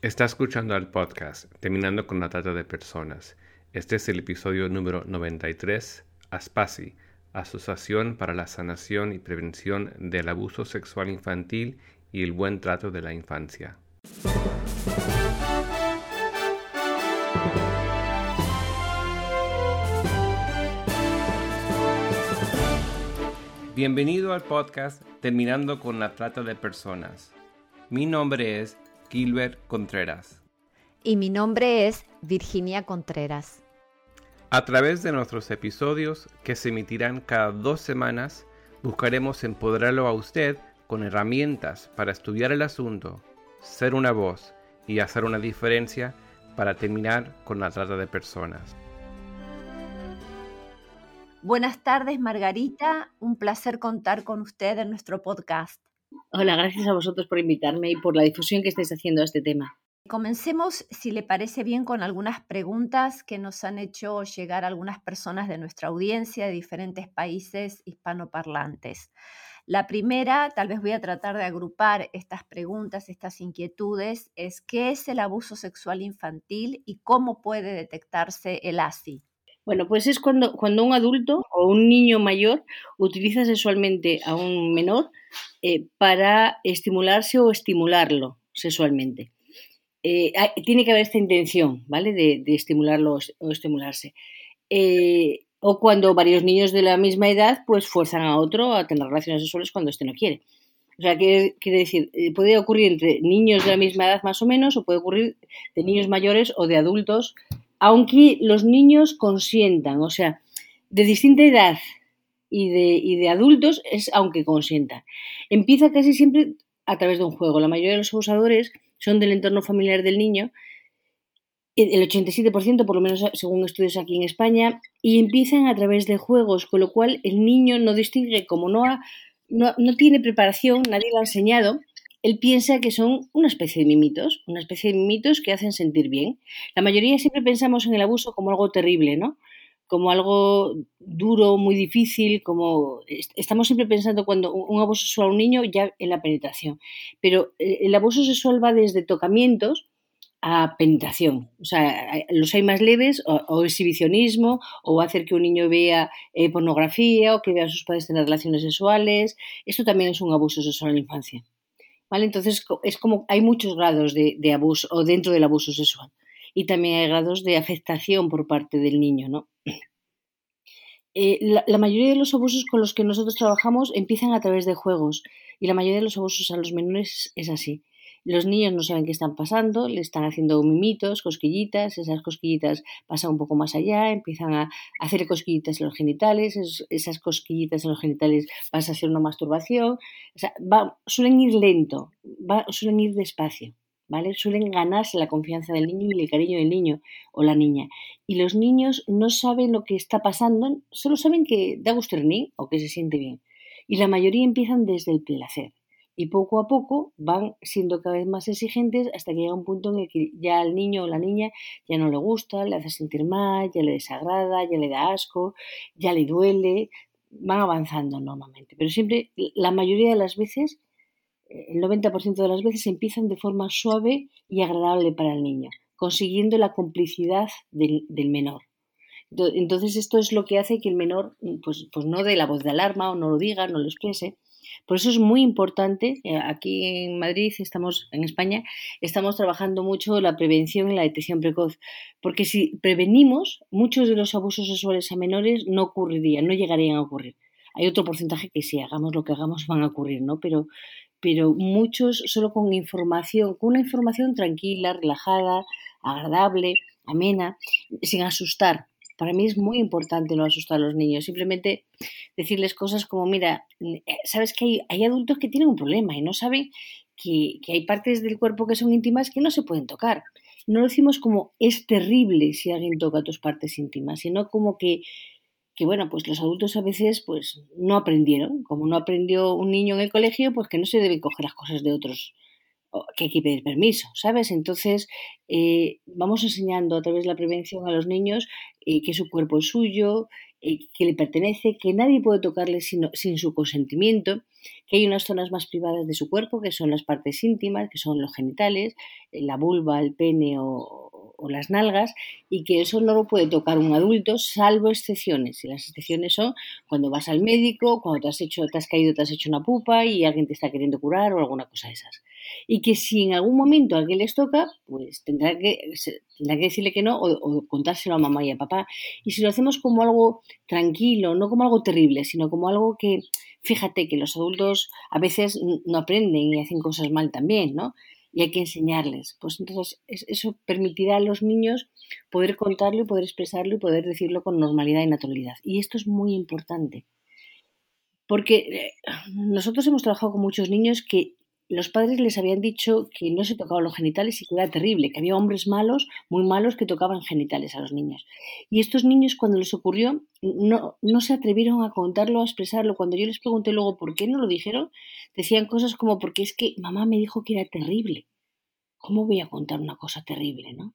Está escuchando el podcast Terminando con la Trata de Personas. Este es el episodio número 93, ASPASI, Asociación para la Sanación y Prevención del Abuso Sexual Infantil y el Buen Trato de la Infancia. Bienvenido al podcast Terminando con la Trata de Personas. Mi nombre es Gilbert Contreras. Y mi nombre es Virginia Contreras. A través de nuestros episodios, que se emitirán cada dos semanas, buscaremos empoderarlo a usted con herramientas para estudiar el asunto, ser una voz y hacer una diferencia para terminar con la trata de personas. Buenas tardes, Margarita. Un placer contar con usted en nuestro podcast. Hola, gracias a vosotros por invitarme y por la difusión que estáis haciendo a este tema. Comencemos, si le parece bien, con algunas preguntas que nos han hecho llegar algunas personas de nuestra audiencia de diferentes países hispanoparlantes. La primera, tal vez voy a tratar de agrupar estas preguntas, estas inquietudes, es ¿qué es el abuso sexual infantil y cómo puede detectarse el ASI? Bueno, pues es cuando, cuando un adulto o un niño mayor utiliza sexualmente a un menor eh, para estimularse o estimularlo sexualmente. Eh, tiene que haber esta intención, ¿vale? De, estimularlo o estimularse. Eh, o cuando varios niños de la misma edad pues fuerzan a otro a tener relaciones sexuales cuando éste no quiere. O sea, quiere, quiere decir, puede ocurrir entre niños de la misma edad más o menos, o puede ocurrir de niños mayores o de adultos aunque los niños consientan, o sea, de distinta edad y de, de adultos es aunque consientan. Empieza casi siempre a través de un juego. La mayoría de los abusadores son del entorno familiar del niño, el 87% por lo menos según estudios aquí en España, y empiezan a través de juegos, con lo cual el niño no distingue, como no, no, no tiene preparación, nadie lo ha enseñado, él piensa que son una especie de mimitos, una especie de mimitos que hacen sentir bien. La mayoría siempre pensamos en el abuso como algo terrible, ¿no? Como algo duro, muy difícil, como estamos siempre pensando cuando un abuso sexual a un niño ya en la penetración. Pero eh, el abuso sexual va desde tocamientos a penetración. O sea, los hay más leves, o, exhibicionismo, o hacer que un niño vea eh, pornografía, o que vea a sus padres tener relaciones sexuales. Esto también es un abuso sexual en la infancia. ¿Vale? Entonces es como hay muchos grados de, abuso o dentro del abuso sexual y también hay grados de afectación por parte del niño, ¿no? Eh, la, mayoría de los abusos con los que nosotros trabajamos empiezan a través de juegos y la mayoría de los abusos a los menores es así. Los niños no saben qué están pasando, le están haciendo mimitos, cosquillitas, esas cosquillitas pasan un poco más allá, empiezan a hacer cosquillitas en los genitales, esas cosquillitas en los genitales pasan a ser una masturbación, suelen ir lento, suelen ir despacio. ¿Vale? Suelen ganarse la confianza del niño y el cariño del niño o la niña. Y los niños no saben lo que está pasando, solo saben que da gusto o que se siente bien. Y la mayoría empiezan desde el placer y poco a poco van siendo cada vez más exigentes hasta que llega un punto en el que ya al niño o la niña ya no le gusta, le hace sentir mal, ya le desagrada, ya le da asco, ya le duele, van avanzando normalmente. Pero siempre, la mayoría de las veces, el 90% de las veces empiezan de forma suave y agradable para el niño, consiguiendo la complicidad del, del menor. Entonces esto es lo que hace que el menor pues, pues no dé la voz de alarma o no lo diga, no lo exprese, por eso es muy importante, eh, aquí en Madrid, estamos en España, estamos trabajando mucho la prevención y la detección precoz, porque si prevenimos, muchos de los abusos sexuales a menores no ocurrirían, no llegarían a ocurrir. Hay otro porcentaje que si hagamos lo que hagamos van a ocurrir, ¿no? Pero, pero muchos solo con información, con una información tranquila, relajada, agradable, amena, sin asustar, para mí es muy importante no asustar a los niños, simplemente decirles cosas como, mira, eh, sabes que hay, adultos que tienen un problema y no saben que, hay partes del cuerpo que son íntimas que no se pueden tocar. No lo decimos como es terrible si alguien toca tus partes íntimas, sino como que, que bueno, pues los adultos a veces pues no aprendieron, como no aprendió un niño en el colegio, pues que no se debe coger las cosas de otros que hay que pedir permiso, ¿sabes? Entonces, eh, vamos enseñando a través de la prevención a los niños eh, que su cuerpo es suyo, eh, que le pertenece, que nadie puede tocarle sin, sin su consentimiento que hay unas zonas más privadas de su cuerpo, que son las partes íntimas, que son los genitales, eh, la vulva, el pene o, las nalgas, y que eso no lo puede tocar un adulto, salvo excepciones. Y las excepciones son cuando vas al médico, cuando te has, hecho, te has caído, te has hecho una pupa y alguien te está queriendo curar o alguna cosa de esas. Y que si en algún momento alguien les toca, pues tendrá que, tendrá que decirle que no o, o contárselo a mamá y a papá. Y si lo hacemos como algo tranquilo, no como algo terrible, sino como algo que, fíjate que los adultos a veces no aprenden y hacen cosas mal también, ¿no? Y hay que enseñarles. Pues entonces eso permitirá a los niños poder contarlo y poder expresarlo y poder decirlo con normalidad y naturalidad. Y esto es muy importante. Porque eh, nosotros hemos trabajado con muchos niños que los padres les habían dicho que no se tocaban los genitales y que era terrible, que había hombres malos, muy malos, que tocaban genitales a los niños. Y estos niños, cuando les ocurrió, no, no se atrevieron a contarlo, a expresarlo. Cuando yo les pregunté luego por qué no lo dijeron, decían cosas como porque es que mamá me dijo que era terrible. ¿Cómo voy a contar una cosa terrible, no?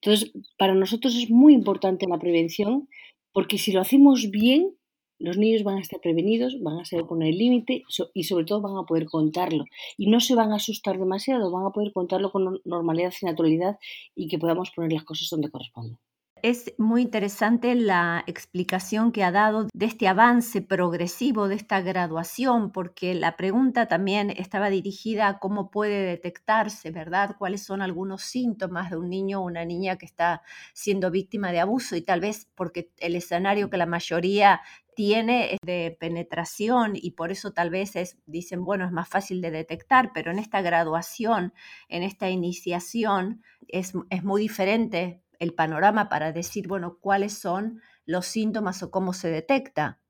Entonces, para nosotros es muy importante la prevención, porque si lo hacemos bien, los niños van a estar prevenidos, van a saber poner el límite y sobre todo van a poder contarlo. Y no se van a asustar demasiado, van a poder contarlo con normalidad y naturalidad y que podamos poner las cosas donde corresponden. Es muy interesante la explicación que ha dado de este avance progresivo, de esta graduación, porque la pregunta también estaba dirigida a cómo puede detectarse, ¿verdad? ¿Cuáles son algunos síntomas de un niño o una niña que está siendo víctima de abuso? Y tal vez porque el escenario que la mayoría tiene de penetración y por eso tal vez es, dicen, bueno, es más fácil de detectar, pero en esta graduación, en esta iniciación, es, es muy diferente el panorama para decir, bueno, cuáles son los síntomas o cómo se detecta.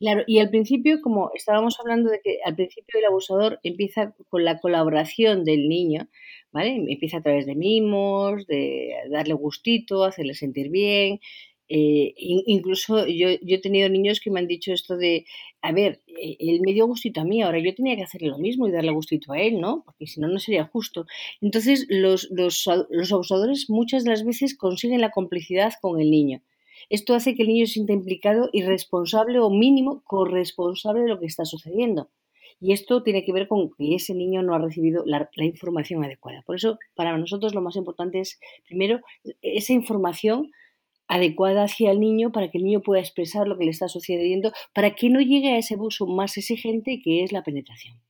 Claro, y al principio, como estábamos hablando de que al principio el abusador empieza con la colaboración del niño, ¿vale? Empieza a través de mimos, de darle gustito, hacerle sentir bien, eh, incluso yo, yo, he tenido niños que me han dicho esto de, a ver, eh, él me dio gustito a mí, ahora yo tenía que hacerle lo mismo y darle gustito a él, ¿no? Porque si no, no sería justo. Entonces, los, los, los abusadores muchas de las veces consiguen la complicidad con el niño. Esto hace que el niño se sienta implicado y responsable o mínimo corresponsable de lo que está sucediendo. Y esto tiene que ver con que ese niño no ha recibido la, la, información adecuada. Por eso, para nosotros lo más importante es, primero, esa información adecuada hacia el niño para que el niño pueda expresar lo que le está sucediendo, para que no llegue a ese abuso más exigente que es la penetración.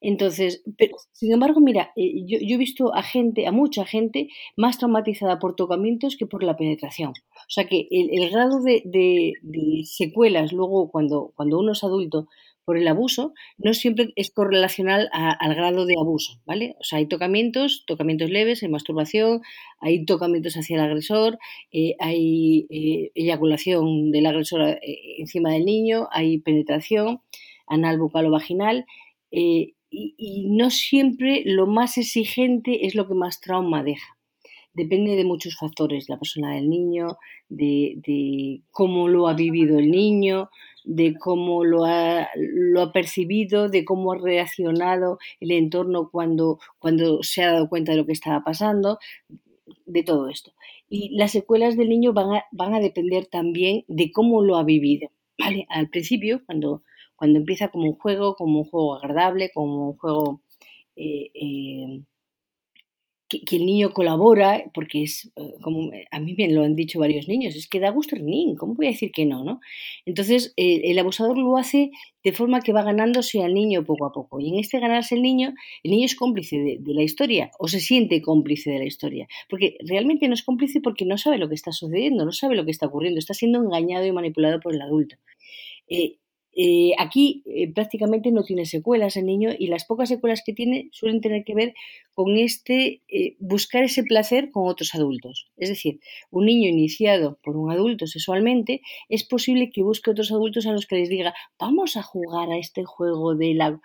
Entonces, pero, sin embargo, mira, eh, yo, he visto a gente, a mucha gente, más traumatizada por tocamientos que por la penetración. O sea que el, grado de, de, secuelas luego cuando, cuando uno es adulto por el abuso no siempre es correlacional al grado de abuso, ¿vale? O sea, hay tocamientos, tocamientos leves, hay masturbación, hay tocamientos hacia el agresor, eh, hay eh, eyaculación del agresor eh, encima del niño, hay penetración anal, bucal o vaginal, y, no siempre lo más exigente es lo que más trauma deja. Depende de muchos factores, la persona del niño, de cómo lo ha vivido el niño, de cómo lo ha, lo ha percibido, de cómo ha reaccionado el entorno cuando, cuando se ha dado cuenta de lo que estaba pasando, de todo esto. Y las secuelas del niño van a, van a depender también de cómo lo ha vivido. ¿vale? Al principio, cuando, cuando empieza como un juego, como un juego agradable, como un juego eh, eh, que, el niño colabora, porque es, eh, como a mí bien lo han dicho varios niños, es que da gusto el niño, ¿cómo voy a decir que no? no? Entonces, eh, el abusador lo hace de forma que va ganándose al niño poco a poco. Y en este ganarse el niño, el niño es cómplice de, la historia o se siente cómplice de la historia. Porque realmente no es cómplice porque no sabe lo que está sucediendo, no sabe lo que está ocurriendo, está siendo engañado y manipulado por el adulto. Eh, eh, aquí eh, prácticamente no tiene secuelas el niño y las pocas secuelas que tiene suelen tener que ver con este eh, buscar ese placer con otros adultos. Es decir, un niño iniciado por un adulto sexualmente es posible que busque otros adultos a los que les diga vamos a jugar a este juego de la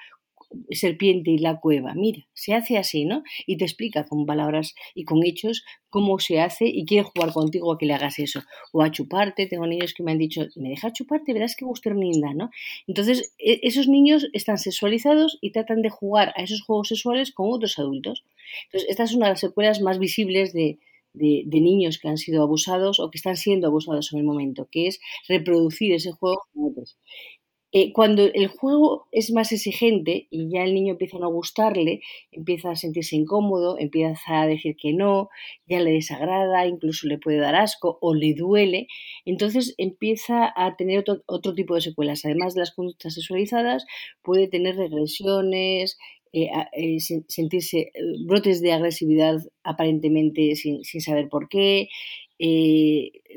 serpiente y la cueva. Mira, se hace así, ¿no? Y te explica con palabras y con hechos cómo se hace y quiere jugar contigo a que le hagas eso. O a chuparte. Tengo niños que me han dicho, me deja chuparte, verás que linda, ¿no? Entonces, e, esos niños están sexualizados y tratan de jugar a esos juegos sexuales con otros adultos. Entonces, esta es una de las secuelas más visibles de, de, de, niños que han sido abusados o que están siendo abusados en el momento, que es reproducir ese juego con otros. Eh, cuando el juego es más exigente y ya el niño empieza a no gustarle, empieza a sentirse incómodo, empieza a decir que no, ya le desagrada, incluso le puede dar asco o le duele, entonces empieza a tener otro, tipo de secuelas. Además de las conductas sexualizadas, puede tener regresiones, eh, eh, sentirse brotes de agresividad aparentemente sin, sin saber por qué,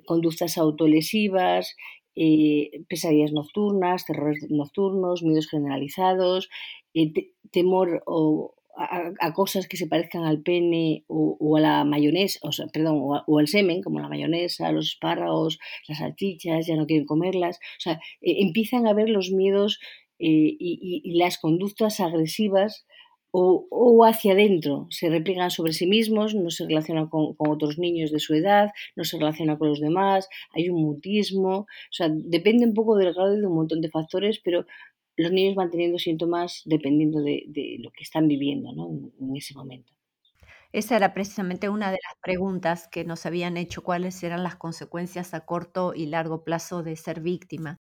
conductas autolesivas, eh, pesadillas nocturnas, terrores nocturnos, miedos generalizados, eh, temor o, a, cosas que se parezcan al pene o, a la mayonesa, o perdón, o, al semen, como la mayonesa, los espárragos, las salchichas, ya no quieren comerlas. O sea, eh, empiezan a ver los miedos y, las conductas agresivas o, hacia adentro, se repliegan sobre sí mismos, no se relacionan con, otros niños de su edad, no se relacionan con los demás, hay un mutismo, o sea, depende un poco del grado y de un montón de factores, pero los niños van teniendo síntomas dependiendo de, lo que están viviendo en ese momento. Esa era precisamente una de las preguntas que nos habían hecho, cuáles eran las consecuencias a corto y largo plazo de ser víctima.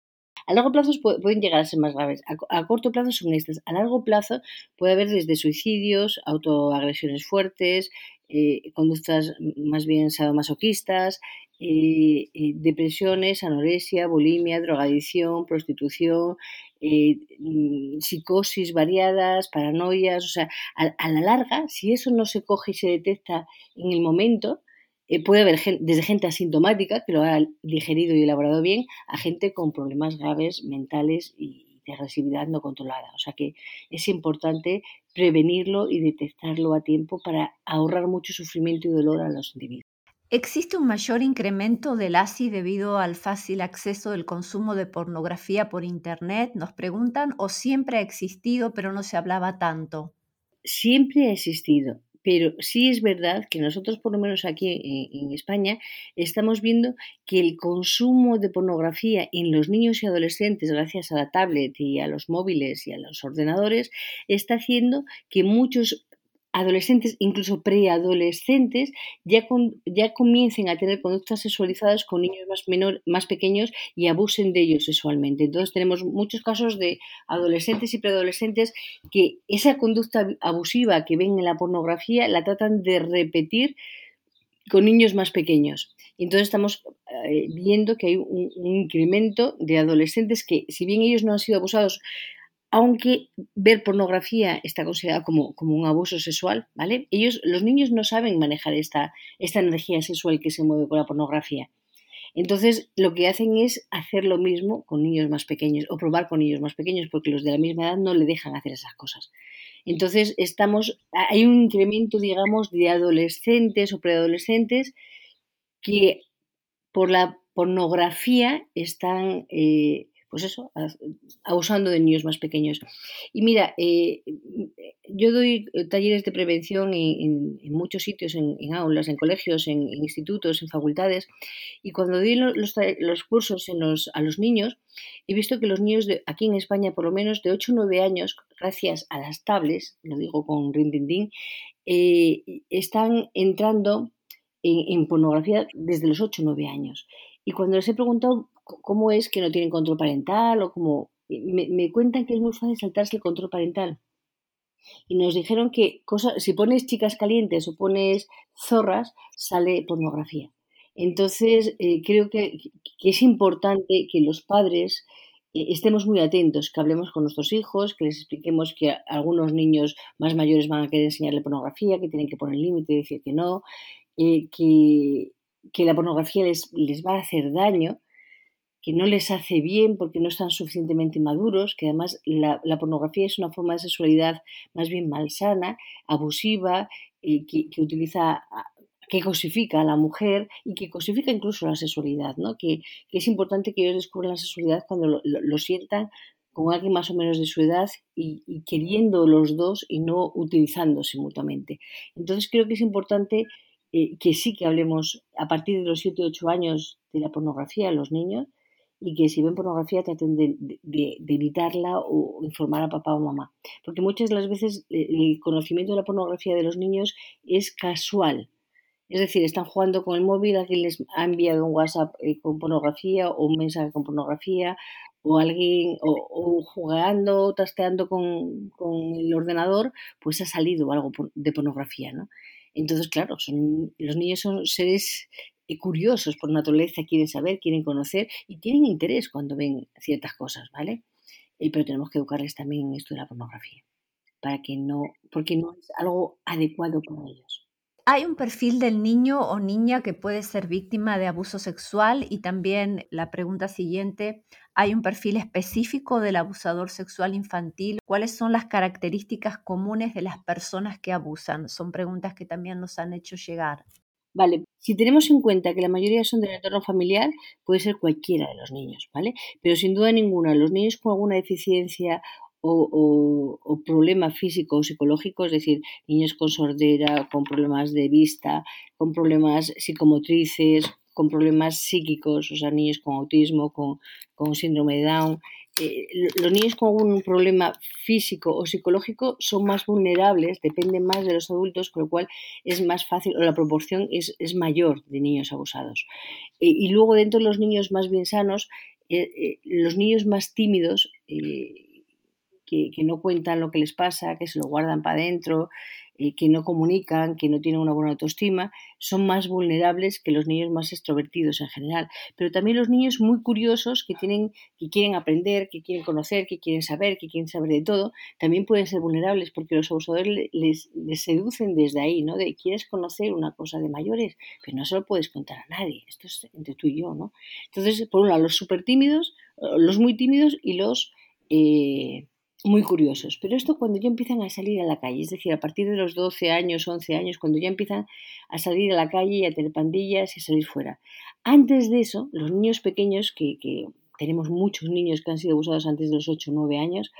A largo plazo pueden llegar a ser más graves. A, corto plazo son estas. A largo plazo puede haber desde suicidios, autoagresiones fuertes, eh, conductas más bien sadomasoquistas, eh, eh, depresiones, anorexia, bulimia, drogadicción, prostitución, mm, psicosis variadas, paranoias. O sea, a, la larga, si eso no se coge y se detecta en el momento, eh, puede haber desde gente asintomática que lo ha digerido y elaborado bien a gente con problemas graves mentales y de agresividad no controlada. O sea que es importante prevenirlo y detectarlo a tiempo para ahorrar mucho sufrimiento y dolor a los individuos. ¿Existe un mayor incremento del ASI debido al fácil acceso del consumo de pornografía por Internet? Nos preguntan, ¿o siempre ha existido pero no se hablaba tanto? Siempre ha existido pero sí es verdad que nosotros, por lo menos aquí en, España, estamos viendo que el consumo de pornografía en los niños y adolescentes, gracias a la tablet y a los móviles y a los ordenadores, está haciendo que muchos adolescentes, incluso preadolescentes, ya, ya comiencen a tener conductas sexualizadas con niños más, menor, más pequeños y abusen de ellos sexualmente. Entonces tenemos muchos casos de adolescentes y preadolescentes que esa conducta abusiva que ven en la pornografía la tratan de repetir con niños más pequeños. Entonces estamos eh, viendo que hay un, un, incremento de adolescentes que, si bien ellos no han sido abusados aunque ver pornografía está considerado como, como, un abuso sexual, ¿vale? Ellos, los niños no saben manejar esta, esta energía sexual que se mueve con la pornografía. Entonces, lo que hacen es hacer lo mismo con niños más pequeños o probar con niños más pequeños porque los de la misma edad no le dejan hacer esas cosas. Entonces, estamos, hay un incremento, digamos, de adolescentes o preadolescentes que por la pornografía están eh, pues eso, abusando de niños más pequeños. Y mira, eh, yo doy eh, talleres de prevención en, muchos sitios, en, aulas, en colegios, en, institutos, en facultades, y cuando doy los, cursos a los niños, he visto que los niños de, aquí en España, por lo menos de 8 o 9 años, gracias a las tablets, lo digo con rindindín, eh, están entrando en, pornografía desde los 8 o 9 años. Y cuando les he preguntado cómo es que no tienen control parental o cómo... Me, cuentan que es muy fácil saltarse el control parental. Y nos dijeron que si pones chicas calientes o pones zorras, sale pornografía. Entonces, eh, creo que, es importante que los padres eh, estemos muy atentos, que hablemos con nuestros hijos, que les expliquemos que algunos niños más mayores van a querer enseñarle pornografía, que tienen que poner límite decir que no, eh, que, que, la pornografía les, les va a hacer daño que no les hace bien porque no están suficientemente maduros, que además la, pornografía es una forma de sexualidad más bien malsana, abusiva, que, utiliza que cosifica a la mujer y que cosifica incluso la sexualidad, ¿no? que, es importante que ellos descubran la sexualidad cuando lo, sientan con alguien más o menos de su edad y, queriendo los dos y no utilizándose mutuamente. Entonces creo que es importante eh, que sí que hablemos a partir de los 7 o 8 años de la pornografía a los niños, y que si ven pornografía traten de, evitarla o informar a papá o mamá. Porque muchas de las veces eh, el conocimiento de la pornografía de los niños es casual. Es decir, están jugando con el móvil, alguien les ha enviado un WhatsApp eh, con pornografía o un mensaje con pornografía o alguien, o, jugando, o trasteando con, con, el ordenador, pues ha salido algo de pornografía, ¿no? Entonces, claro, son, los niños son seres curiosos por naturaleza, quieren saber, quieren conocer y tienen interés cuando ven ciertas cosas, ¿vale? Y, pero tenemos que educarles también en esto de la pornografía, para que no, porque no es algo adecuado para ellos. Hay un perfil del niño o niña que puede ser víctima de abuso sexual y también la pregunta siguiente, ¿hay un perfil específico del abusador sexual infantil? ¿Cuáles son las características comunes de las personas que abusan? Son preguntas que también nos han hecho llegar. Vale, si tenemos en cuenta que la mayoría son del entorno familiar, puede ser cualquiera de los niños, ¿vale? Pero sin duda ninguna, los niños con alguna deficiencia o, o, problemas físicos o psicológicos, es decir, niños con sordera, con problemas de vista, con problemas psicomotrices, con problemas psíquicos, o sea, niños con autismo, con, con síndrome de Down. Eh, los niños con algún problema físico o psicológico son más vulnerables, dependen más de los adultos, con lo cual es más fácil, o la proporción es, es mayor de niños abusados. Eh, y luego dentro de los niños más bien sanos, eh, los niños más tímidos, que, no cuentan lo que les pasa, que se lo guardan para adentro, eh, que no comunican, que no tienen una buena autoestima, son más vulnerables que los niños más extrovertidos en general. Pero también los niños muy curiosos que, tienen, que quieren aprender, que quieren conocer, que quieren saber, que quieren saber de todo, también pueden ser vulnerables porque los abusadores les, seducen desde ahí, ¿no? De quieres conocer una cosa de mayores, pero no se lo puedes contar a nadie, esto es entre tú y yo, ¿no? Entonces, por un lado, los súper tímidos, los muy tímidos y los... Eh, muy curiosos. Pero esto cuando ya empiezan a salir a la calle, es decir, a partir de los 12 años, 11 años, cuando ya empiezan a salir a la calle y a tener pandillas y a salir fuera. Antes de eso, los niños pequeños, que, tenemos muchos niños que han sido abusados antes de los 8 o 9 años,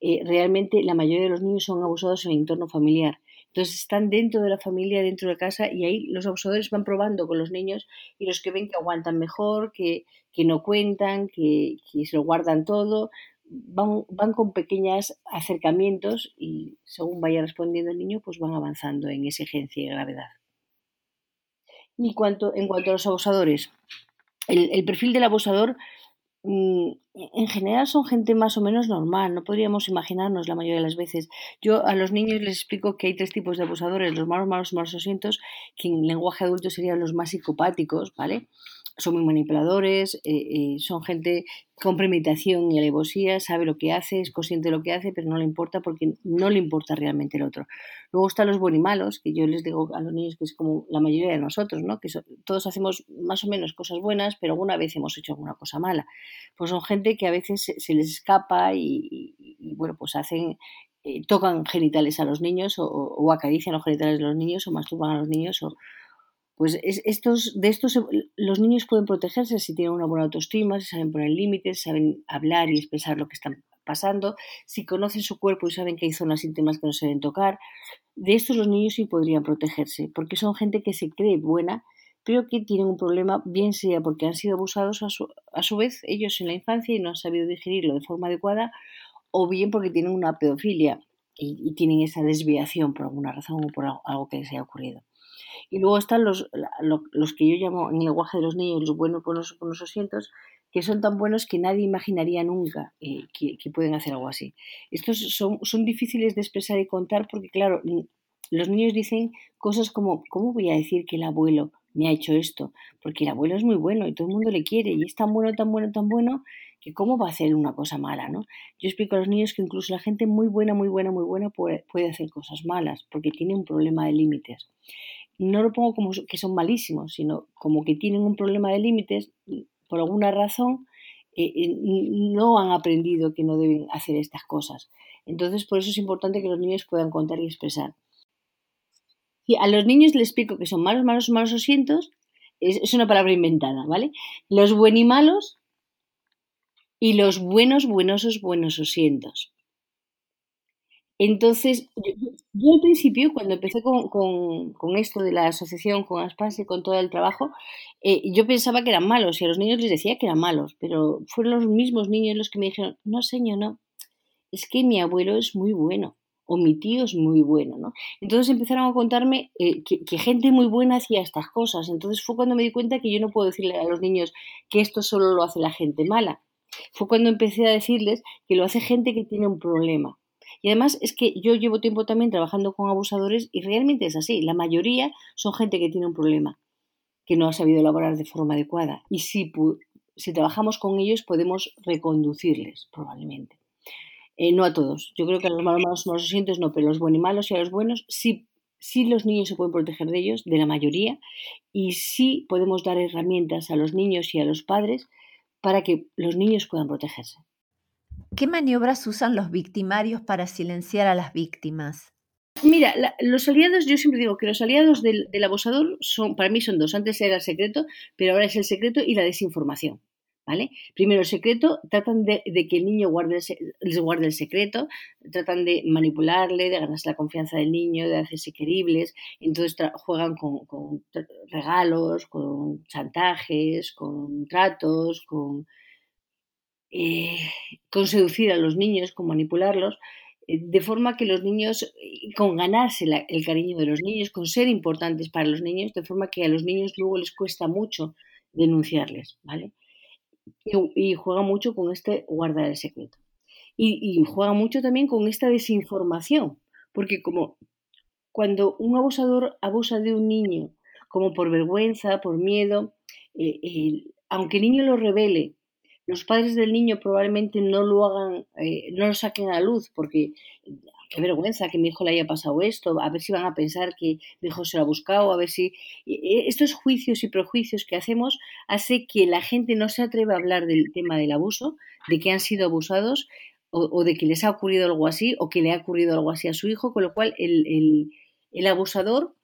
eh, realmente la mayoría de los niños son abusados en el entorno familiar. Entonces están dentro de la familia, dentro de casa, y ahí los abusadores van probando con los niños y los que ven que aguantan mejor, que, no cuentan, que, que se lo guardan todo, van, con pequeños acercamientos y según vaya respondiendo el niño, pues van avanzando en exigencia y gravedad. Y cuanto, en cuanto a los abusadores, el, perfil del abusador mm, en general son gente más o menos normal, no podríamos imaginarnos la mayoría de las veces. Yo a los niños les explico que hay tres tipos de abusadores, los malos, malos, malos asientos, que en lenguaje adulto serían los más psicopáticos, ¿vale? son muy manipuladores, eh, eh, son gente con premeditación y alevosía, sabe lo que hace, es consciente de lo que hace, pero no le importa porque no le importa realmente el otro. Luego están los malos, que yo les digo a los niños que es como la mayoría de nosotros, ¿no? todos hacemos más o menos cosas buenas, pero alguna vez hemos hecho alguna cosa mala. Pues son gente que a veces se, les escapa y, bueno, pues hacen eh, tocan genitales a los niños o, acarician los genitales de los niños o masturban a los niños o, pues estos, de estos los niños pueden protegerse si tienen una buena autoestima, si saben poner límites, saben hablar y expresar lo que están pasando, si conocen su cuerpo y saben que hay zonas íntimas que no se deben tocar. De estos los niños sí podrían protegerse, porque son gente que se cree buena, pero que tienen un problema, bien sea porque han sido abusados a su, a su vez ellos en la infancia y no han sabido digerirlo de forma adecuada, o bien porque tienen una pedofilia y, tienen esa desviación por alguna razón o por algo que les haya ocurrido. Y luego están los, los que yo llamo en el lenguaje de los niños los buenos con los, con los asientos, que son tan buenos que nadie imaginaría nunca eh, que, pueden hacer algo así. Estos son, son difíciles de expresar y contar porque, claro, los niños dicen cosas como, ¿cómo voy a decir que el abuelo me ha hecho esto? Porque el abuelo es muy bueno y todo el mundo le quiere y es tan bueno, tan bueno, tan bueno que cómo va a hacer una cosa mala, ¿no? Yo explico a los niños que incluso la gente muy buena, muy buena, muy buena puede, puede hacer cosas malas porque tiene un problema de límites no lo pongo como que son malísimos, sino como que tienen un problema de límites, por alguna razón eh, eh, no han aprendido que no deben hacer estas cosas. Entonces, por eso es importante que los niños puedan contar y expresar. Y a los niños les explico que son malos, malos, malos asientos, es, es una palabra inventada, ¿vale? Los malos y los buenos, buenosos, buenos asientos. Entonces, yo, al principio, cuando empecé con, esto de la asociación, con Aspas y con todo el trabajo, eh, yo pensaba que eran malos y a los niños les decía que eran malos, pero fueron los mismos niños los que me dijeron, no señor, no, es que mi abuelo es muy bueno o mi tío es muy bueno, ¿no? Entonces empezaron a contarme eh, que, gente muy buena hacía estas cosas. Entonces fue cuando me di cuenta que yo no puedo decirle a los niños que esto solo lo hace la gente mala, fue cuando empecé a decirles que lo hace gente que tiene un problema. Y además es que yo llevo tiempo también trabajando con abusadores y realmente es así. La mayoría son gente que tiene un problema, que no ha sabido elaborar de forma adecuada. Y si, si trabajamos con ellos podemos reconducirles, probablemente. Eh, no a todos. Yo creo que a los malos, malos, malos sientes no, pero los buenos y malos y a los buenos sí, sí los niños se pueden proteger de ellos, de la mayoría, y sí podemos dar herramientas a los niños y a los padres para que los niños puedan protegerse. ¿Qué maniobras usan los victimarios para silenciar a las víctimas? Mira, los aliados, yo siempre digo que los aliados del, abusador son, para mí son dos. Antes era el secreto, pero ahora es el secreto y la desinformación. ¿Vale? Primero el secreto, tratan de, que el niño guarde les guarde el secreto, tratan de manipularle, de ganarse la confianza del niño, de hacerse queribles, entonces juegan con, regalos, con chantajes, con tratos, con eh, con seducir a los niños, con manipularlos, eh, de forma que los niños, con ganarse el cariño de los niños, con ser importantes para los niños, de forma que a los niños luego les cuesta mucho denunciarles, ¿vale? Y, juega mucho con este guardar el secreto. Y, juega mucho también con esta desinformación, porque como cuando un abusador abusa de un niño, como por vergüenza, por miedo, aunque el niño lo revele los padres del niño probablemente no lo hagan, eh, no lo saquen a la luz, porque qué vergüenza que mi hijo le haya pasado esto, a ver si van a pensar que mi hijo se lo ha buscado, a ver si... Estos juicios y prejuicios que hacemos hace que la gente no se atreva a hablar del tema del abuso, de que han sido abusados o, de que les ha ocurrido algo así o que le ha ocurrido algo así a su hijo, con lo cual el, abusador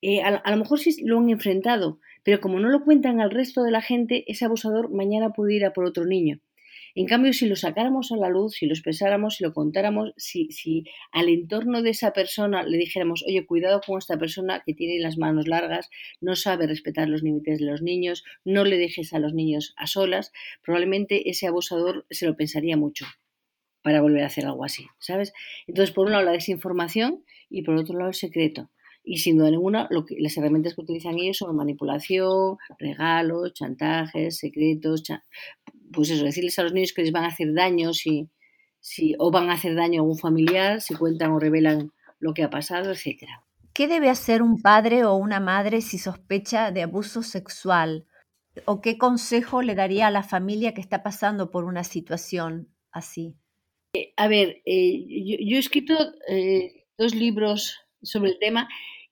eh, a, a, lo mejor sí lo han enfrentado, pero como no lo cuentan al resto de la gente, ese abusador mañana puede ir a por otro niño. En cambio, si lo sacáramos a la luz, si lo expresáramos, si lo contáramos, si, si al entorno de esa persona le dijéramos, oye, cuidado con esta persona que tiene las manos largas, no sabe respetar los límites de los niños, no le dejes a los niños a solas, probablemente ese abusador se lo pensaría mucho para volver a hacer algo así, ¿sabes? Entonces, por un lado, la desinformación y por otro lado, el secreto. Y sin duda ninguna, las herramientas que utilizan ellos son manipulación, regalos, chantajes, secretos, pues eso, decirles a los niños que les van a hacer daño si, si, o van a hacer daño a un familiar si cuentan o revelan lo que ha pasado, etc. ¿Qué debe hacer un padre o una madre si sospecha de abuso sexual? ¿O qué consejo le daría a la familia que está pasando por una situación así? Eh, a ver, eh, yo, he escrito eh, dos libros sobre el tema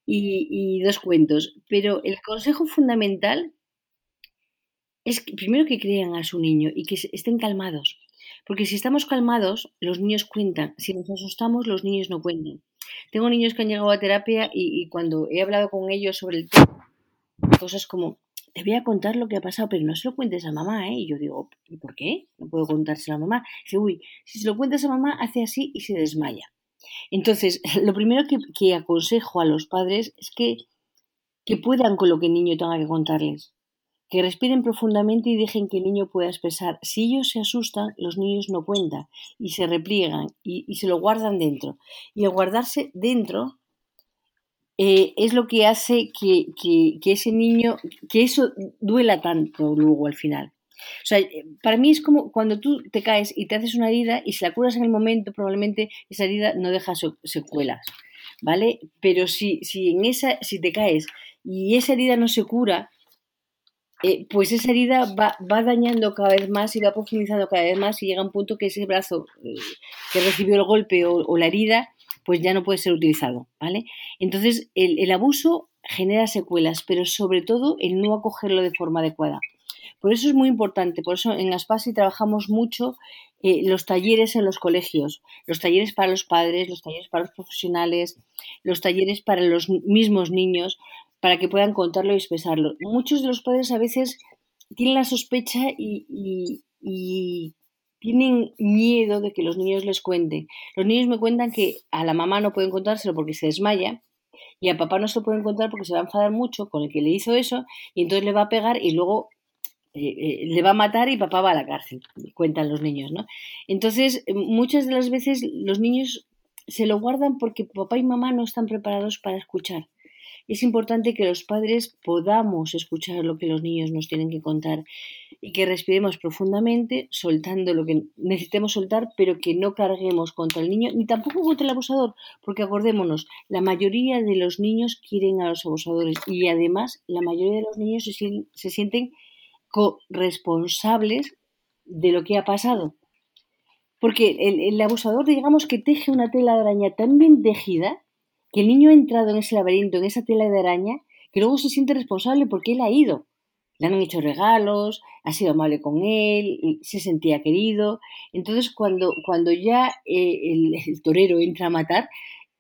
y, dos cuentos. Pero el consejo fundamental es que, primero que crean a su niño y que estén calmados. Porque si estamos calmados, los niños cuentan. Si nos asustamos, los niños no cuentan. Tengo niños que han llegado a terapia y, cuando he hablado con ellos sobre el tema, cosas como, te voy a contar lo que ha pasado, pero no se lo cuentes a mamá, ¿eh? Y yo digo, ¿y por qué? No puedo contárselo a mamá. Dice, uy, si se lo cuentas a mamá, hace así y se desmaya. Entonces, lo primero que, aconsejo a los padres es que, que puedan con lo que el niño tenga que contarles, que respiren profundamente y dejen que el niño pueda expresar. Si ellos se asustan, los niños no cuentan y se repliegan y, se lo guardan dentro. Y al guardarse dentro eh, es lo que hace que, que, ese niño, que eso duela tanto luego al final. O sea, eh, para mí es como cuando tú te caes y te haces una herida y si la curas en el momento, probablemente esa herida no deja secuelas, ¿vale? Pero si, si, en esa, si te caes y esa herida no se cura, eh, pues esa herida va, dañando cada vez más y va profundizando cada vez más y llega un punto que ese brazo eh, que recibió el golpe o, la herida, pues ya no puede ser utilizado, ¿vale? Entonces, el, el abuso genera secuelas, pero sobre todo el no acogerlo de forma adecuada. Por eso es muy importante, por eso en Aspasi trabajamos mucho eh, los talleres en los colegios, los talleres para los padres, los talleres para los profesionales, los talleres para los mismos niños, para que puedan contarlo y expresarlo. Muchos de los padres a veces tienen la sospecha y, tienen miedo de que los niños les cuenten. Los niños me cuentan que a la mamá no pueden contárselo porque se desmaya y a papá no se lo pueden contar porque se va a enfadar mucho con el que le hizo eso y entonces le va a pegar y luego eh, eh, le va a matar y papá va a la cárcel, cuentan los niños, ¿no? Entonces, muchas de las veces los niños se lo guardan porque papá y mamá no están preparados para escuchar. Es importante que los padres podamos escuchar lo que los niños nos tienen que contar y que respiremos profundamente, soltando lo que necesitemos soltar, pero que no carguemos contra el niño ni tampoco contra el abusador, porque acordémonos, la mayoría de los niños quieren a los abusadores y además la mayoría de los niños se, sienten corresponsables de lo que ha pasado. Porque el, el abusador, digamos que teje una tela de araña tan bien tejida que el niño ha entrado en ese laberinto, en esa tela de araña, que luego se siente responsable porque él ha ido. Le han hecho regalos, ha sido amable con él, se sentía querido. Entonces, cuando, cuando ya eh, el, torero entra a matar,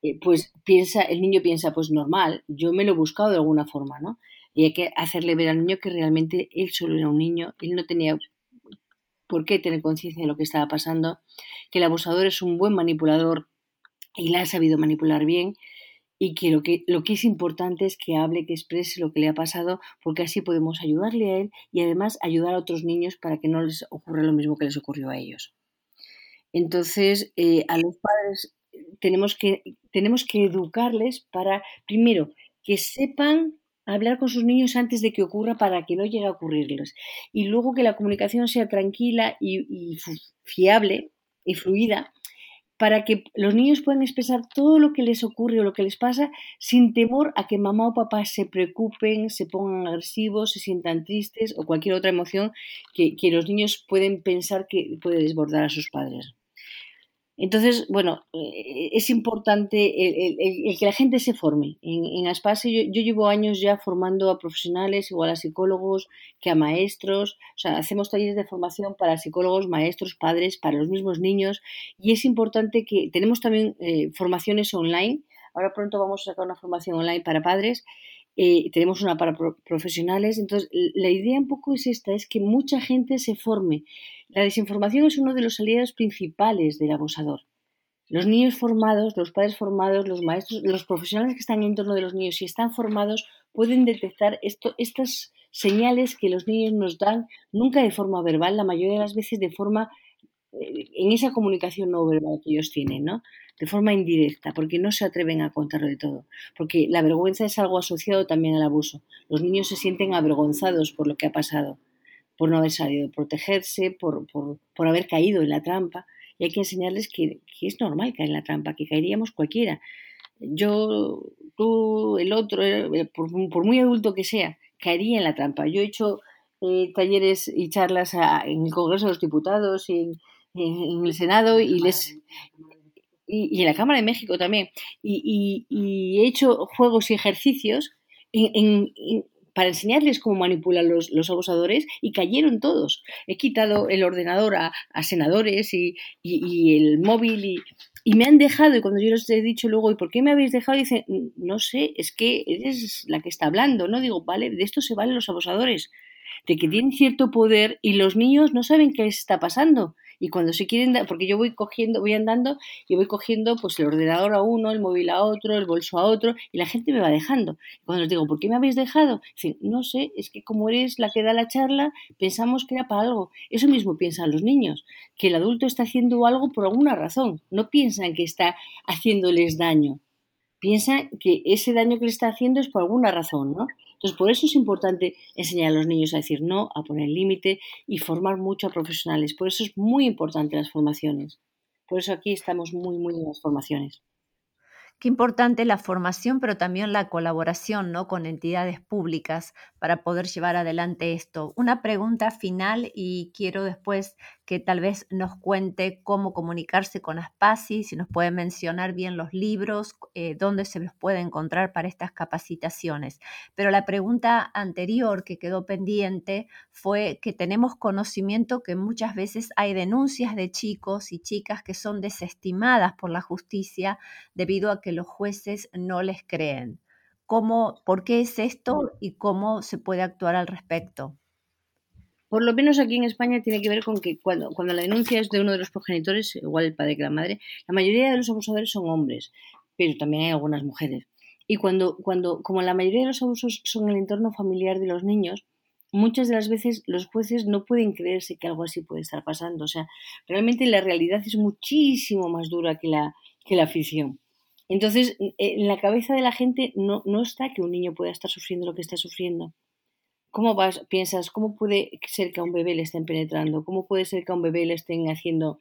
eh, pues piensa, el niño piensa, pues normal, yo me lo he buscado de alguna forma, ¿no? Y hay que hacerle ver al niño que realmente él solo era un niño, él no tenía por qué tener conciencia de lo que estaba pasando, que el abusador es un buen manipulador y la ha sabido manipular bien y que lo, que lo que es importante es que hable, que exprese lo que le ha pasado, porque así podemos ayudarle a él y además ayudar a otros niños para que no les ocurra lo mismo que les ocurrió a ellos. Entonces, eh, a los padres tenemos que, tenemos que educarles para, primero, que sepan hablar con sus niños antes de que ocurra para que no llegue a ocurrirles. Y luego que la comunicación sea tranquila y fiable y fluida para que los niños puedan expresar todo lo que les ocurre o lo que les pasa sin temor a que mamá o papá se preocupen, se pongan agresivos, se sientan tristes o cualquier otra emoción que, que los niños pueden pensar que puede desbordar a sus padres. Entonces, bueno, eh, es importante el, que la gente se forme. En, en Aspase yo, yo, llevo años ya formando a profesionales, igual a psicólogos, que a maestros. O sea, hacemos talleres de formación para psicólogos, maestros, padres, para los mismos niños. Y es importante que tenemos también eh, formaciones online. Ahora pronto vamos a sacar una formación online para padres. Eh, tenemos una para profesionales. Entonces, la idea un poco es esta, es que mucha gente se forme la desinformación es uno de los aliados principales del abusador. Los niños formados, los padres formados, los maestros, los profesionales que están en torno de los niños, si están formados, pueden detectar estas señales que los niños nos dan, nunca de forma verbal, la mayoría de las veces de forma, eh, en esa comunicación no verbal que ellos tienen, ¿no? De forma indirecta, porque no se atreven a contarlo de todo. Porque la vergüenza es algo asociado también al abuso. Los niños se sienten avergonzados por lo que ha pasado por no haber salido, protegerse, por, por, por haber caído en la trampa. Y hay que enseñarles que, que, es normal caer en la trampa, que caeríamos cualquiera. Yo, tú, el otro, eh, por, por muy adulto que sea, caería en la trampa. Yo he hecho eh, talleres y charlas en el Congreso de los Diputados y en, en, el Senado y les... Y, y, en la Cámara de México también. Y, y, y he hecho juegos y ejercicios en, en, para enseñarles cómo manipulan los, los abusadores y cayeron todos. He quitado el ordenador a, a senadores y, y, el móvil y, y me han dejado, y cuando yo les he dicho luego, ¿y por qué me habéis dejado? Dicen, no sé, es que eres la que está hablando, ¿no? Digo, vale, de esto se valen los abusadores, de que tienen cierto poder y los niños no saben qué está pasando. Y cuando se quieren, porque yo voy cogiendo, voy andando y voy cogiendo pues el ordenador a uno, el móvil a otro, el bolso a otro, y la gente me va dejando. cuando les digo, ¿por qué me habéis dejado? Dicen, no sé, es que como eres la que da la charla, pensamos que era para algo. Eso mismo piensan los niños, que el adulto está haciendo algo por alguna razón. No piensan que está haciéndoles daño. Piensan que ese daño que le está haciendo es por alguna razón, ¿no? Entonces, por eso es importante enseñar a los niños a decir no, a poner límite y formar mucho a profesionales. Por eso es muy importante las formaciones. Por eso aquí estamos muy, muy en las formaciones. Qué importante la formación, pero también la colaboración ¿no? con entidades públicas para poder llevar adelante esto. Una pregunta final y quiero después que tal vez nos cuente cómo comunicarse con Aspasi, si nos puede mencionar bien los libros, eh, dónde se los puede encontrar para estas capacitaciones. Pero la pregunta anterior que quedó pendiente fue que tenemos conocimiento que muchas veces hay denuncias de chicos y chicas que son desestimadas por la justicia debido a que los jueces no les creen. ¿Cómo, ¿Por qué es esto y cómo se puede actuar al respecto? Por lo menos aquí en España tiene que ver con que cuando, cuando la denuncia es de uno de los progenitores, igual el padre que la madre, la mayoría de los abusadores son hombres, pero también hay algunas mujeres. Y cuando, cuando, como la mayoría de los abusos son en el entorno familiar de los niños, muchas de las veces los jueces no pueden creerse que algo así puede estar pasando. O sea, realmente la realidad es muchísimo más dura que la, que la ficción. Entonces, en la cabeza de la gente no, no está que un niño pueda estar sufriendo lo que está sufriendo. ¿Cómo vas, piensas, cómo puede ser que a un bebé le estén penetrando? ¿Cómo puede ser que a un bebé le estén haciendo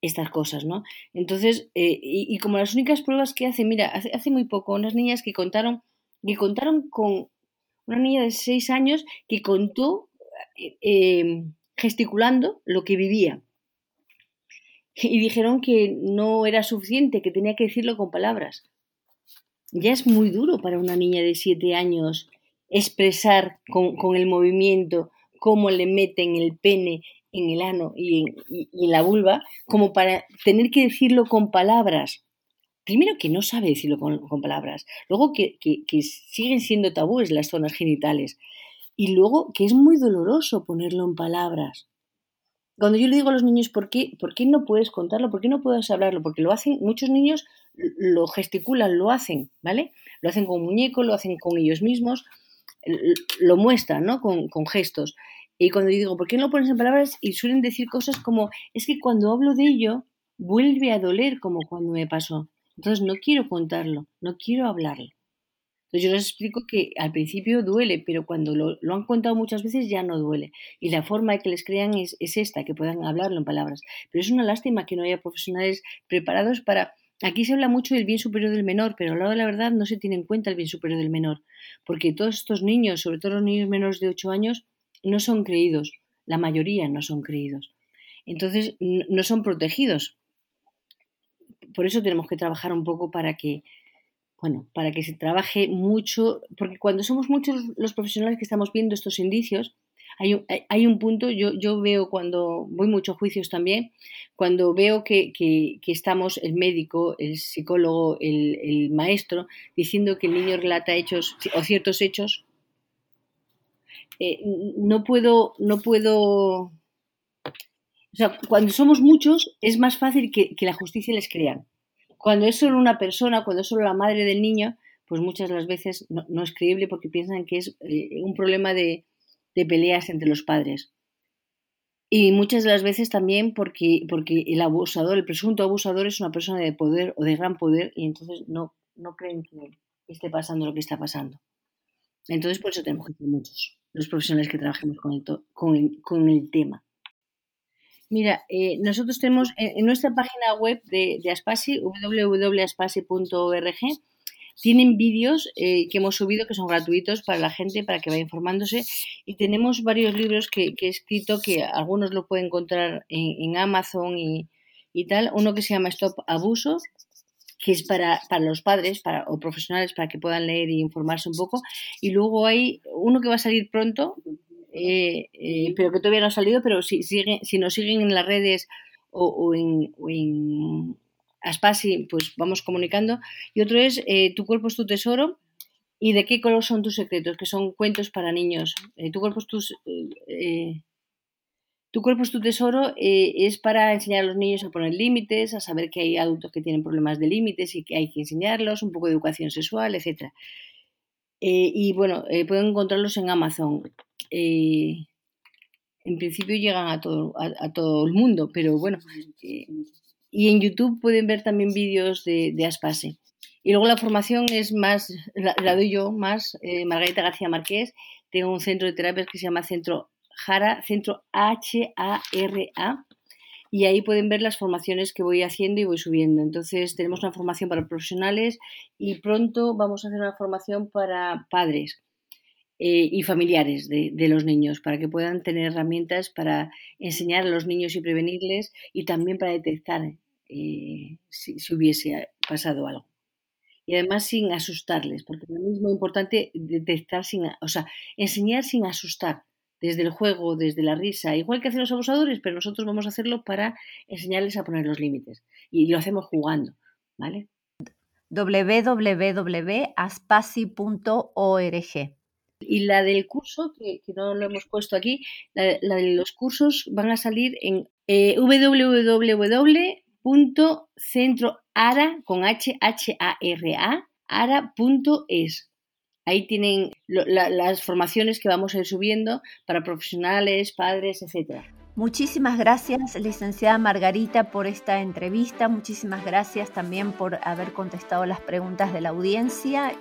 estas cosas, ¿no? Entonces, eh, y, como las únicas pruebas que hacen, mira, hace, hace, muy poco unas niñas que contaron, que contaron con una niña de seis años que contó eh, eh, gesticulando lo que vivía. Y dijeron que no era suficiente, que tenía que decirlo con palabras. Ya es muy duro para una niña de siete años expresar con, el movimiento cómo le meten el pene en el ano y en, la vulva, como para tener que decirlo con palabras. Primero que no sabe decirlo con, palabras, luego que, siguen siendo tabúes las zonas genitales y luego que es muy doloroso ponerlo en palabras. Cuando yo le digo a los niños, ¿por qué, ¿por qué no puedes contarlo? ¿Por qué no puedes hablarlo? Porque lo hacen, muchos niños lo gesticulan, lo hacen, ¿vale? Lo hacen con muñeco, lo hacen con ellos mismos, lo muestran, ¿no? Con, gestos. Y cuando digo, ¿por qué no lo pones en palabras? Y suelen decir cosas como, es que cuando hablo de ello, vuelve a doler como cuando me pasó. Entonces no quiero contarlo, no quiero hablarlo. Entonces yo les explico que al principio duele, pero cuando lo, han contado muchas veces ya no duele. Y la forma de que les crean es, es esta, que puedan hablarlo en palabras. Pero es una lástima que no haya profesionales preparados para Aquí se habla mucho del bien superior del menor, pero al lado de la verdad no se tiene en cuenta el bien superior del menor, porque todos estos niños, sobre todo los niños menores de 8 años, no son creídos, la mayoría no son creídos. Entonces, no son protegidos. Por eso tenemos que trabajar un poco para que, bueno, para que se trabaje mucho, porque cuando somos muchos los profesionales que estamos viendo estos indicios, hay un, punto, yo, yo veo cuando voy mucho a juicios también, cuando veo que, estamos el médico, el psicólogo, el, maestro, diciendo que el niño relata hechos o ciertos hechos, eh, no puedo, no puedo o sea, cuando somos muchos es más fácil que, la justicia les crea. Cuando es solo una persona, cuando es solo la madre del niño, pues muchas de las veces no, es creíble porque piensan que es eh, un problema de, peleas entre los padres. Y muchas de las veces también porque, el abusador, el presunto abusador es una persona de poder o de gran poder y entonces no, creen que esté pasando lo que está pasando. Entonces por eso tenemos que ser muchos, los profesionales que trabajemos con el, con el, tema. Mira, eh, nosotros tenemos en, nuestra página web de, de Aspasi, www.aspasi.org, tienen vídeos eh, que hemos subido que son gratuitos para la gente, para que vaya informándose. Y tenemos varios libros que, he escrito que algunos lo pueden encontrar en, Amazon y, tal. Uno que se llama Stop Abuso, que es para, para los padres para, o profesionales para que puedan leer y informarse un poco. Y luego hay uno que va a salir pronto, eh, eh, pero que todavía no ha salido, pero si, sigue, si nos siguen en las redes o, en, Aspasi, pues vamos comunicando. Y otro es eh, Tu cuerpo es tu tesoro y de qué color son tus secretos, que son cuentos para niños. Eh, tu cuerpo es tu, eh, tu cuerpo es tu tesoro es para enseñar a los niños a poner límites, a saber que hay adultos que tienen problemas de límites y que hay que enseñarlos, un poco de educación sexual, etc. y bueno, pueden encontrarlos en Amazon. en principio llegan a todo, a todo el mundo, pero bueno, y en YouTube pueden ver también vídeos de, Aspase. Y luego la formación es más, la, doy yo más, eh, Margarita García Márquez. Tengo un centro de terapias que se llama Centro Jara, Centro H-A-R-A. Y ahí pueden ver las formaciones que voy haciendo y voy subiendo. Entonces tenemos una formación para profesionales y pronto vamos a hacer una formación para padres. Eh, y familiares de, los niños para que puedan tener herramientas para enseñar a los niños y prevenirles y también para detectar eh, si, hubiese pasado algo. Y además sin asustarles, porque es muy importante detectar sin, o sea, enseñar sin asustar, desde el juego, desde la risa, igual que hacen los abusadores, pero nosotros vamos a hacerlo para enseñarles a poner los límites. Y lo hacemos jugando, ¿vale? www.aspasi.org y la del curso, que, no lo hemos puesto aquí, la, de los cursos van a salir en eh, www.centroara con h h a r a ara.es. Ahí tienen las formaciones que vamos a ir subiendo para profesionales, padres, etcétera. Muchísimas gracias, licenciada Margarita, por esta entrevista. Muchísimas gracias también por haber contestado las preguntas de la audiencia.